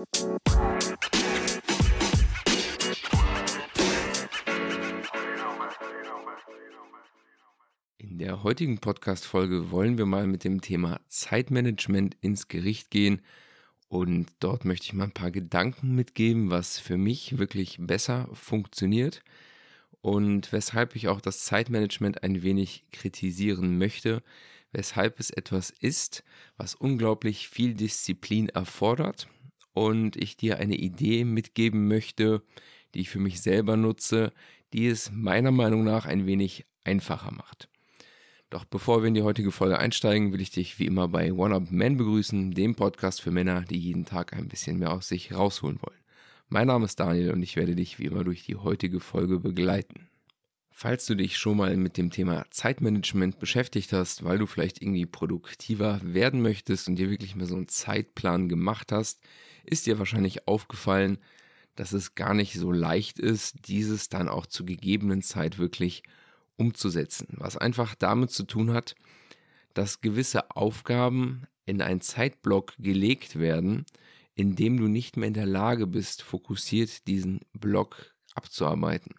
In der heutigen Podcast-Folge wollen wir mal mit dem Thema Zeitmanagement ins Gericht gehen. Und dort möchte ich mal ein paar Gedanken mitgeben, was für mich wirklich besser funktioniert und weshalb ich auch das Zeitmanagement ein wenig kritisieren möchte, weshalb es etwas ist, was unglaublich viel Disziplin erfordert und ich dir eine Idee mitgeben möchte, die ich für mich selber nutze, die es meiner Meinung nach ein wenig einfacher macht. Doch bevor wir in die heutige Folge einsteigen, will ich dich wie immer bei One Up Man begrüßen, dem Podcast für Männer, die jeden Tag ein bisschen mehr aus sich rausholen wollen. Mein Name ist Daniel und ich werde dich wie immer durch die heutige Folge begleiten. Falls du dich schon mal mit dem Thema Zeitmanagement beschäftigt hast, weil du vielleicht irgendwie produktiver werden möchtest und dir wirklich mal so einen Zeitplan gemacht hast, ist dir wahrscheinlich aufgefallen, dass es gar nicht so leicht ist, dieses dann auch zur gegebenen Zeit wirklich umzusetzen. Was einfach damit zu tun hat, dass gewisse Aufgaben in einen Zeitblock gelegt werden, indem du nicht mehr in der Lage bist, fokussiert diesen Block abzuarbeiten.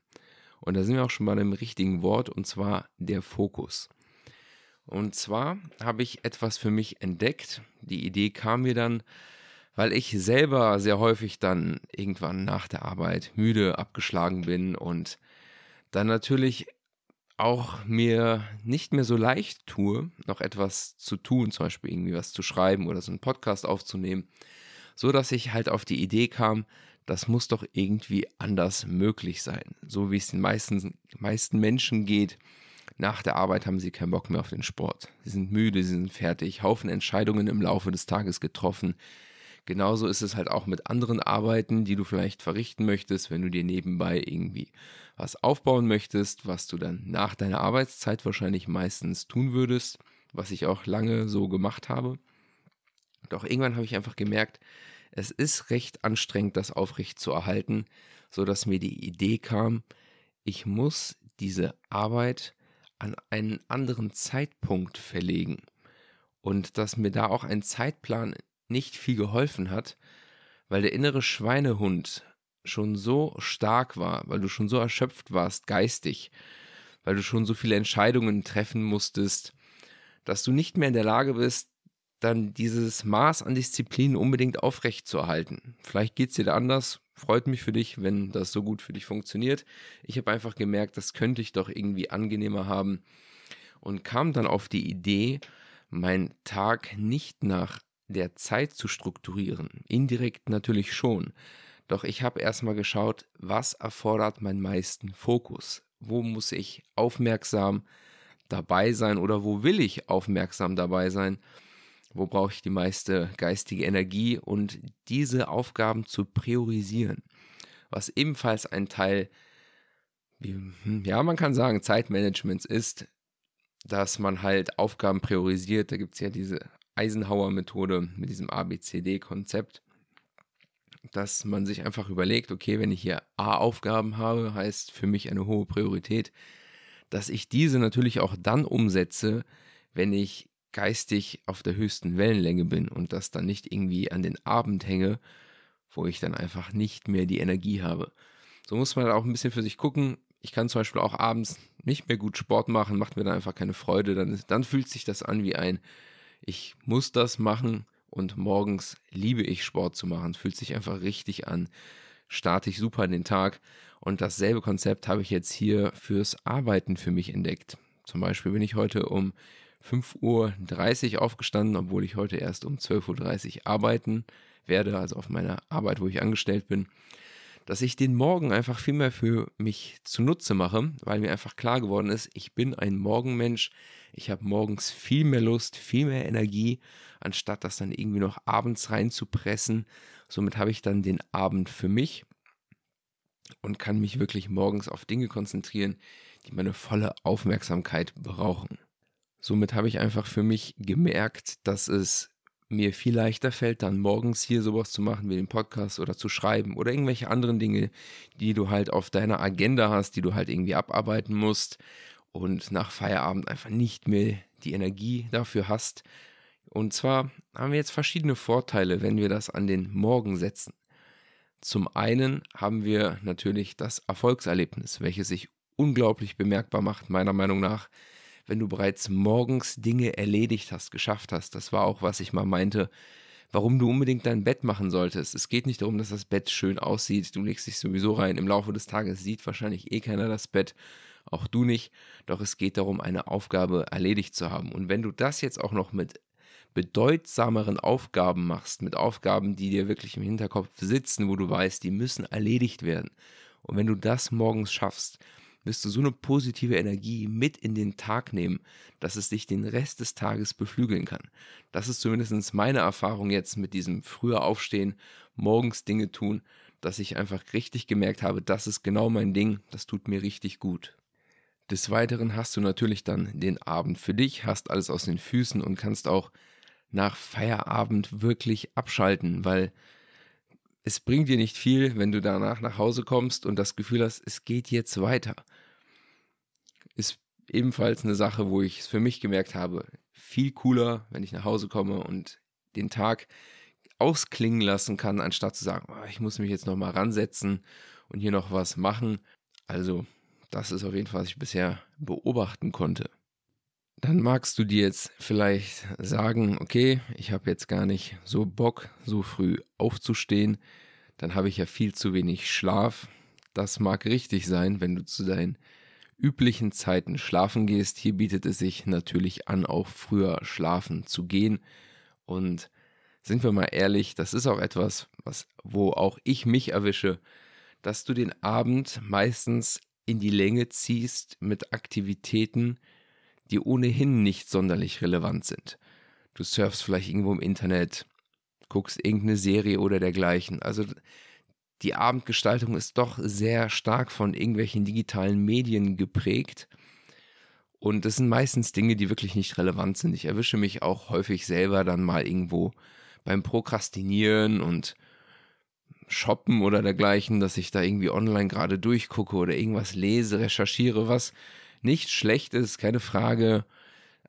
Und da sind wir auch schon bei einem richtigen Wort, und zwar der Fokus. Und zwar habe ich etwas für mich entdeckt. Die Idee kam mir dann, weil ich selber sehr häufig dann irgendwann nach der Arbeit müde abgeschlagen bin und dann natürlich auch mir nicht mehr so leicht tue, noch etwas zu tun, zum Beispiel irgendwie was zu schreiben oder so einen Podcast aufzunehmen, so dass ich halt auf die Idee kam, das muss doch irgendwie anders möglich sein. So wie es den meisten, meisten Menschen geht. Nach der Arbeit haben sie keinen Bock mehr auf den Sport. Sie sind müde, sie sind fertig, Haufen Entscheidungen im Laufe des Tages getroffen. Genauso ist es halt auch mit anderen Arbeiten, die du vielleicht verrichten möchtest, wenn du dir nebenbei irgendwie was aufbauen möchtest, was du dann nach deiner Arbeitszeit wahrscheinlich meistens tun würdest, was ich auch lange so gemacht habe. Doch irgendwann habe ich einfach gemerkt, es ist recht anstrengend, das aufrecht zu erhalten, sodass mir die Idee kam, ich muss diese Arbeit an einen anderen Zeitpunkt verlegen. Und dass mir da auch ein Zeitplan nicht viel geholfen hat, weil der innere Schweinehund schon so stark war, weil du schon so erschöpft warst geistig, weil du schon so viele Entscheidungen treffen musstest, dass du nicht mehr in der Lage bist, dann dieses Maß an Disziplin unbedingt aufrecht zu erhalten. Vielleicht geht es dir da anders. Freut mich für dich, wenn das so gut für dich funktioniert. Ich habe einfach gemerkt, das könnte ich doch irgendwie angenehmer haben und kam dann auf die Idee, meinen Tag nicht nach der Zeit zu strukturieren. Indirekt natürlich schon. Doch ich habe erstmal geschaut, was erfordert meinen meisten Fokus? Wo muss ich aufmerksam dabei sein oder wo will ich aufmerksam dabei sein? Wo brauche ich die meiste geistige Energie und diese Aufgaben zu priorisieren? Was ebenfalls ein Teil, hm, ja, man kann sagen, Zeitmanagements ist, dass man halt Aufgaben priorisiert. Da gibt es ja diese Eisenhower-Methode mit diesem ABCD-Konzept, dass man sich einfach überlegt, okay, wenn ich hier A-Aufgaben habe, heißt für mich eine hohe Priorität, dass ich diese natürlich auch dann umsetze, wenn ich geistig auf der höchsten Wellenlänge bin und das dann nicht irgendwie an den Abend hänge, wo ich dann einfach nicht mehr die Energie habe. So muss man auch ein bisschen für sich gucken. Ich kann zum Beispiel auch abends nicht mehr gut Sport machen, macht mir dann einfach keine Freude. Dann, dann fühlt sich das an wie ein ich muss das machen und morgens liebe ich Sport zu machen. Fühlt sich einfach richtig an. Starte ich super in den Tag. Und dasselbe Konzept habe ich jetzt hier fürs Arbeiten für mich entdeckt. Zum Beispiel bin ich heute um 5.30 Uhr aufgestanden, obwohl ich heute erst um 12.30 Uhr arbeiten werde, also auf meiner Arbeit, wo ich angestellt bin, dass ich den Morgen einfach viel mehr für mich zunutze mache, weil mir einfach klar geworden ist, ich bin ein Morgenmensch, ich habe morgens viel mehr Lust, viel mehr Energie, anstatt das dann irgendwie noch abends reinzupressen. Somit habe ich dann den Abend für mich und kann mich wirklich morgens auf Dinge konzentrieren, die meine volle Aufmerksamkeit brauchen. Somit habe ich einfach für mich gemerkt, dass es mir viel leichter fällt, dann morgens hier sowas zu machen wie den Podcast oder zu schreiben oder irgendwelche anderen Dinge, die du halt auf deiner Agenda hast, die du halt irgendwie abarbeiten musst und nach Feierabend einfach nicht mehr die Energie dafür hast, Und zwar haben wir jetzt verschiedene Vorteile, wenn wir das an den Morgen setzen. Zum einen haben wir natürlich das Erfolgserlebnis, welches sich unglaublich bemerkbar macht, meiner Meinung nach, wenn du bereits morgens Dinge erledigt hast, geschafft hast. Das war auch, was ich mal meinte, warum du unbedingt dein Bett machen solltest. Es geht nicht darum, dass das Bett schön aussieht. Du legst dich sowieso rein. Im Laufe des Tages sieht wahrscheinlich eh keiner das Bett. Auch du nicht. Doch es geht darum, eine Aufgabe erledigt zu haben. Und wenn du das jetzt auch noch mit bedeutsameren Aufgaben machst, mit Aufgaben, die dir wirklich im Hinterkopf sitzen, wo du weißt, die müssen erledigt werden. Und wenn du das morgens schaffst, wirst du so eine positive Energie mit in den Tag nehmen, dass es dich den Rest des Tages beflügeln kann. Das ist zumindest meine Erfahrung jetzt mit diesem früher Aufstehen, morgens Dinge tun, dass ich einfach richtig gemerkt habe, das ist genau mein Ding, das tut mir richtig gut. Des Weiteren hast du natürlich dann den Abend für dich, hast alles aus den Füßen und kannst auch nach Feierabend wirklich abschalten, weil es bringt dir nicht viel, wenn du danach nach Hause kommst und das Gefühl hast, es geht jetzt weiter. Ist ebenfalls eine Sache, wo ich es für mich gemerkt habe, viel cooler, wenn ich nach Hause komme und den Tag ausklingen lassen kann, anstatt zu sagen, oh, ich muss mich jetzt nochmal ransetzen und hier noch was machen. Also, das ist auf jeden Fall, was ich bisher beobachten konnte. Dann magst du dir jetzt vielleicht sagen, okay, ich habe jetzt gar nicht so Bock, so früh aufzustehen, dann habe ich ja viel zu wenig Schlaf. Das mag richtig sein, wenn du zu deinen üblichen Zeiten schlafen gehst. Hier bietet es sich natürlich an, auch früher schlafen zu gehen. Und sind wir mal ehrlich, das ist auch etwas, was, wo auch ich mich erwische, dass du den Abend meistens in die Länge ziehst mit Aktivitäten, die ohnehin nicht sonderlich relevant sind. Du surfst vielleicht irgendwo im Internet, guckst irgendeine Serie oder dergleichen. Also die Abendgestaltung ist doch sehr stark von irgendwelchen digitalen Medien geprägt. Und das sind meistens Dinge, die wirklich nicht relevant sind. Ich erwische mich auch häufig selber dann mal irgendwo beim Prokrastinieren und Shoppen oder dergleichen, dass ich da irgendwie online gerade durchgucke oder irgendwas lese, recherchiere, was nicht schlecht ist, keine Frage.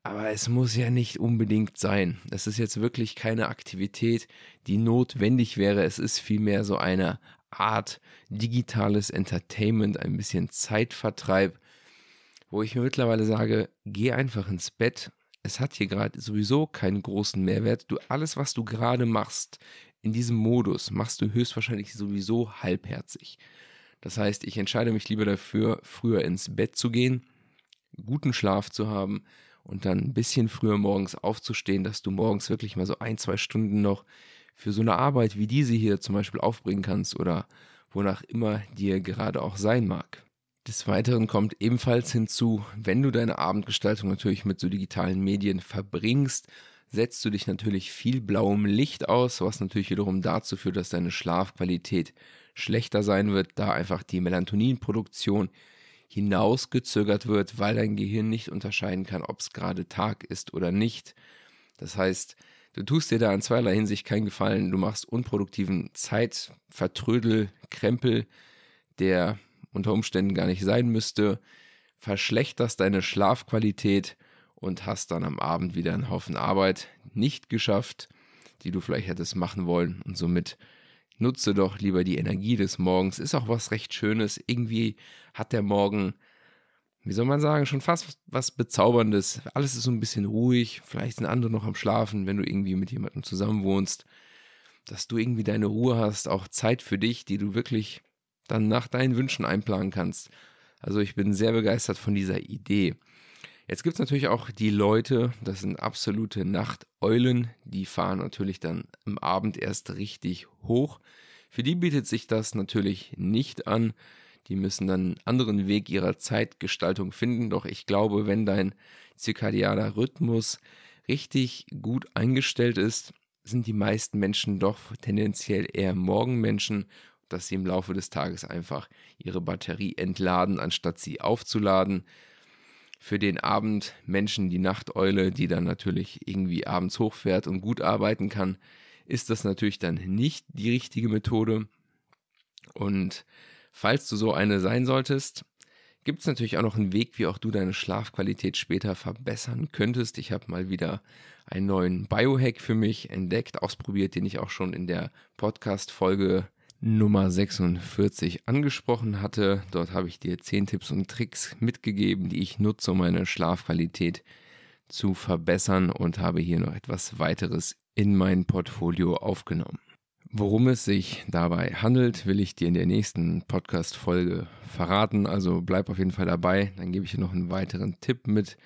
Aber es muss ja nicht unbedingt sein. Es ist jetzt wirklich keine Aktivität, die notwendig wäre. Es ist vielmehr so eine Art digitales Entertainment, ein bisschen Zeitvertreib, wo ich mir mittlerweile sage, geh einfach ins Bett. Es hat hier gerade sowieso keinen großen Mehrwert. Du alles, was du gerade machst in diesem Modus, machst du höchstwahrscheinlich sowieso halbherzig. Das heißt, ich entscheide mich lieber dafür, früher ins Bett zu gehen, guten Schlaf zu haben und dann ein bisschen früher morgens aufzustehen, dass du morgens wirklich mal so ein, zwei Stunden noch für so eine Arbeit wie diese hier zum Beispiel aufbringen kannst oder wonach immer dir gerade auch sein mag. Des Weiteren kommt ebenfalls hinzu, wenn du deine Abendgestaltung natürlich mit so digitalen Medien verbringst, setzt du dich natürlich viel blauem Licht aus, was natürlich wiederum dazu führt, dass deine Schlafqualität schlechter sein wird, da einfach die Melatoninproduktion hinausgezögert wird, weil dein Gehirn nicht unterscheiden kann, ob es gerade Tag ist oder nicht. Das heißt, du tust dir da in zweierlei Hinsicht keinen Gefallen. Du machst unproduktiven Zeitvertrödel, Krempel, der unter Umständen gar nicht sein müsste, verschlechterst deine Schlafqualität und hast dann am Abend wieder einen Haufen Arbeit nicht geschafft, die du vielleicht hättest machen wollen und somit nutze doch lieber die Energie des Morgens. Ist auch was recht Schönes. Irgendwie hat der Morgen, wie soll man sagen, schon fast was Bezauberndes. Alles ist so ein bisschen ruhig. Vielleicht sind andere noch am Schlafen, wenn du irgendwie mit jemandem zusammen wohnst. Dass du irgendwie deine Ruhe hast, auch Zeit für dich, die du wirklich dann nach deinen Wünschen einplanen kannst. Also ich bin sehr begeistert von dieser Idee. Jetzt gibt es natürlich auch die Leute, das sind absolute Nachteulen, die fahren natürlich dann am Abend erst richtig hoch. Für die bietet sich das natürlich nicht an. Die müssen dann einen anderen Weg ihrer Zeitgestaltung finden. Doch ich glaube, wenn dein zirkadianer Rhythmus richtig gut eingestellt ist, sind die meisten Menschen doch tendenziell eher Morgenmenschen, dass sie im Laufe des Tages einfach ihre Batterie entladen, anstatt sie aufzuladen für den Abend Menschen die Nachteule, die dann natürlich irgendwie abends hochfährt und gut arbeiten kann, ist das natürlich dann nicht die richtige Methode. Und falls du so eine sein solltest, gibt es natürlich auch noch einen Weg, wie auch du deine Schlafqualität später verbessern könntest. Ich habe mal wieder einen neuen Biohack für mich entdeckt, ausprobiert, den ich auch schon in der Podcast-Folge Nummer 46 angesprochen hatte. Dort habe ich dir 10 Tipps und Tricks mitgegeben, die ich nutze, um meine Schlafqualität zu verbessern und habe hier noch etwas weiteres in mein Portfolio aufgenommen. Worum es sich dabei handelt, will ich dir in der nächsten Podcast-Folge verraten. Also bleib auf jeden Fall dabei. Dann gebe ich dir noch einen weiteren Tipp mit,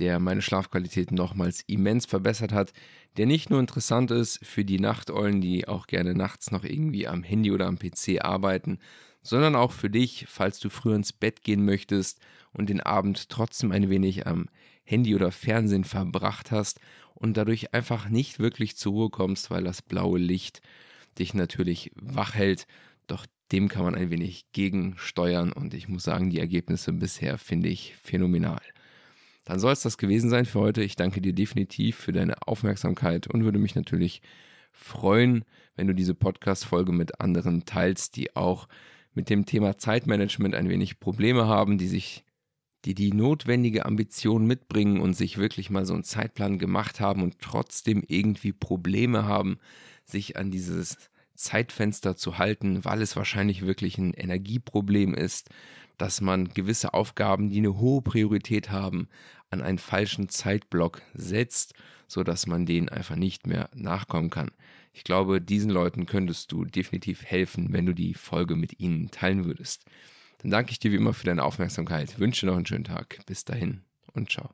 der meine Schlafqualität nochmals immens verbessert hat. Der nicht nur interessant ist für die Nachteulen, die auch gerne nachts noch irgendwie am Handy oder am PC arbeiten, sondern auch für dich, falls du früher ins Bett gehen möchtest und den Abend trotzdem ein wenig am Handy oder Fernsehen verbracht hast und dadurch einfach nicht wirklich zur Ruhe kommst, weil das blaue Licht dich natürlich wach hält. Doch dem kann man ein wenig gegensteuern und ich muss sagen, die Ergebnisse bisher finde ich phänomenal. Dann soll es das gewesen sein für heute. Ich danke dir definitiv für deine Aufmerksamkeit und würde mich natürlich freuen, wenn du diese Podcast-Folge mit anderen teilst, die auch mit dem Thema Zeitmanagement ein wenig Probleme haben, die sich die die notwendige Ambition mitbringen und sich wirklich mal so einen Zeitplan gemacht haben und trotzdem irgendwie Probleme haben, sich an dieses Zeitfenster zu halten, weil es wahrscheinlich wirklich ein Energieproblem ist, dass man gewisse Aufgaben, die eine hohe Priorität haben, an einen falschen Zeitblock setzt, sodass man denen einfach nicht mehr nachkommen kann. Ich glaube, diesen Leuten könntest du definitiv helfen, wenn du die Folge mit ihnen teilen würdest. Dann danke ich dir wie immer für deine Aufmerksamkeit, wünsche noch einen schönen Tag. Bis dahin und ciao.